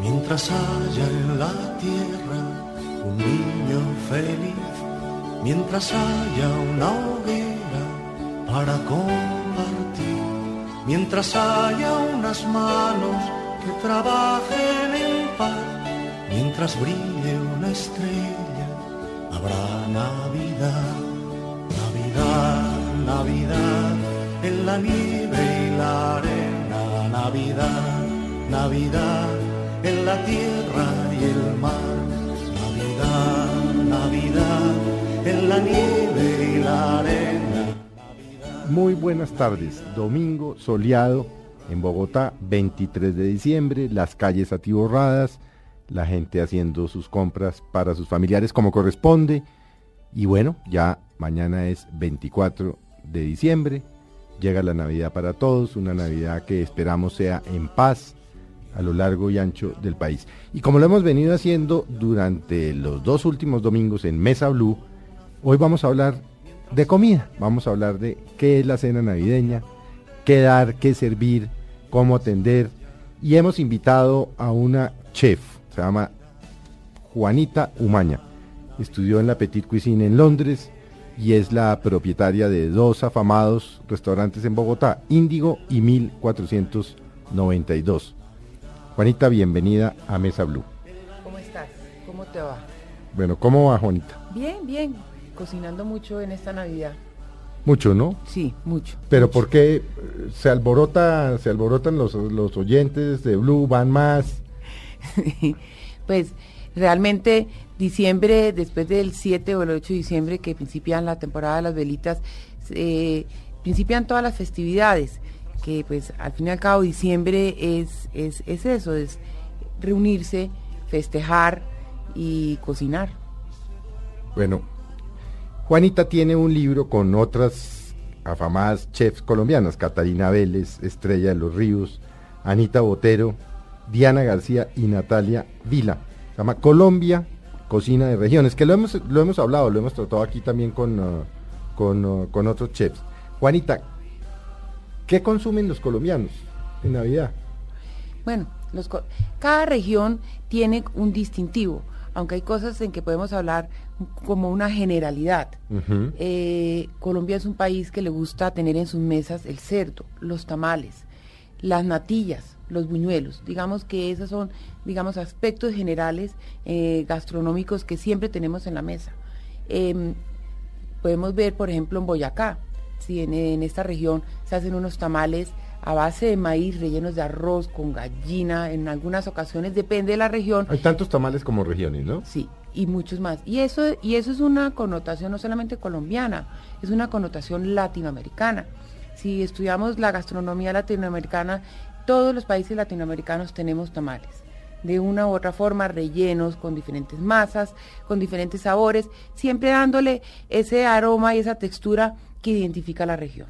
Mientras haya en la tierra un niño feliz, mientras haya una hoguera para compartir, mientras haya unas manos que trabajen en paz, mientras brille una estrella, habrá Navidad, Navidad, Navidad, en la nieve y la arena, Navidad, Navidad, en la tierra y el mar, Navidad, Navidad, en la nieve y la arena. Muy buenas tardes, domingo soleado en Bogotá, 23 de diciembre, las calles atiborradas, la gente haciendo sus compras para sus familiares como corresponde. Y bueno, ya mañana es 24 de diciembre, llega la Navidad para todos, una Navidad que esperamos sea en paz a lo largo y ancho del país. Y como lo hemos venido haciendo durante los dos últimos domingos en Mesa Blue, hoy vamos a hablar de comida, vamos a hablar de qué es la cena navideña, qué dar, qué servir, cómo atender. Y hemos invitado a una chef, se llama Juanita Umaña. Estudió en la Petit Cuisine en Londres y es la propietaria de dos afamados restaurantes en Bogotá, Índigo y 1492. Juanita, bienvenida a Mesa Blue. ¿Cómo estás? ¿Cómo te va? Bueno, ¿cómo va Juanita? Bien, bien. Cocinando mucho en esta Navidad. Mucho, ¿no? Sí, mucho. Pero mucho. ¿por qué se alborota, se alborotan los, los oyentes de Blue, van más? pues realmente diciembre, después del 7 o el 8 de diciembre que principian la temporada de las velitas, eh, principian todas las festividades, que pues al fin y al cabo diciembre es, es, es eso, es reunirse, festejar y cocinar. Bueno, Juanita tiene un libro con otras afamadas chefs colombianas, Catalina Vélez, Estrella de los Ríos, Anita Botero, Diana García y Natalia Vila. Se llama Colombia, Cocina de Regiones, que lo hemos, lo hemos hablado, lo hemos tratado aquí también con, uh, con, uh, con otros chefs. Juanita, ¿qué consumen los colombianos en Navidad? Bueno, los, cada región tiene un distintivo, aunque hay cosas en que podemos hablar como una generalidad. Uh -huh. eh, Colombia es un país que le gusta tener en sus mesas el cerdo, los tamales, las natillas, los buñuelos. Digamos que esos son, digamos, aspectos generales eh, gastronómicos que siempre tenemos en la mesa. Eh, podemos ver, por ejemplo, en Boyacá, si en, en, esta región se hacen unos tamales a base de maíz rellenos de arroz con gallina, en algunas ocasiones depende de la región. Hay tantos tamales como regiones, ¿no? Sí, y muchos más. Y eso, y eso es una connotación no solamente colombiana, es una connotación latinoamericana. Si estudiamos la gastronomía latinoamericana, todos los países latinoamericanos tenemos tamales. De una u otra forma, rellenos con diferentes masas, con diferentes sabores, siempre dándole ese aroma y esa textura que identifica la región.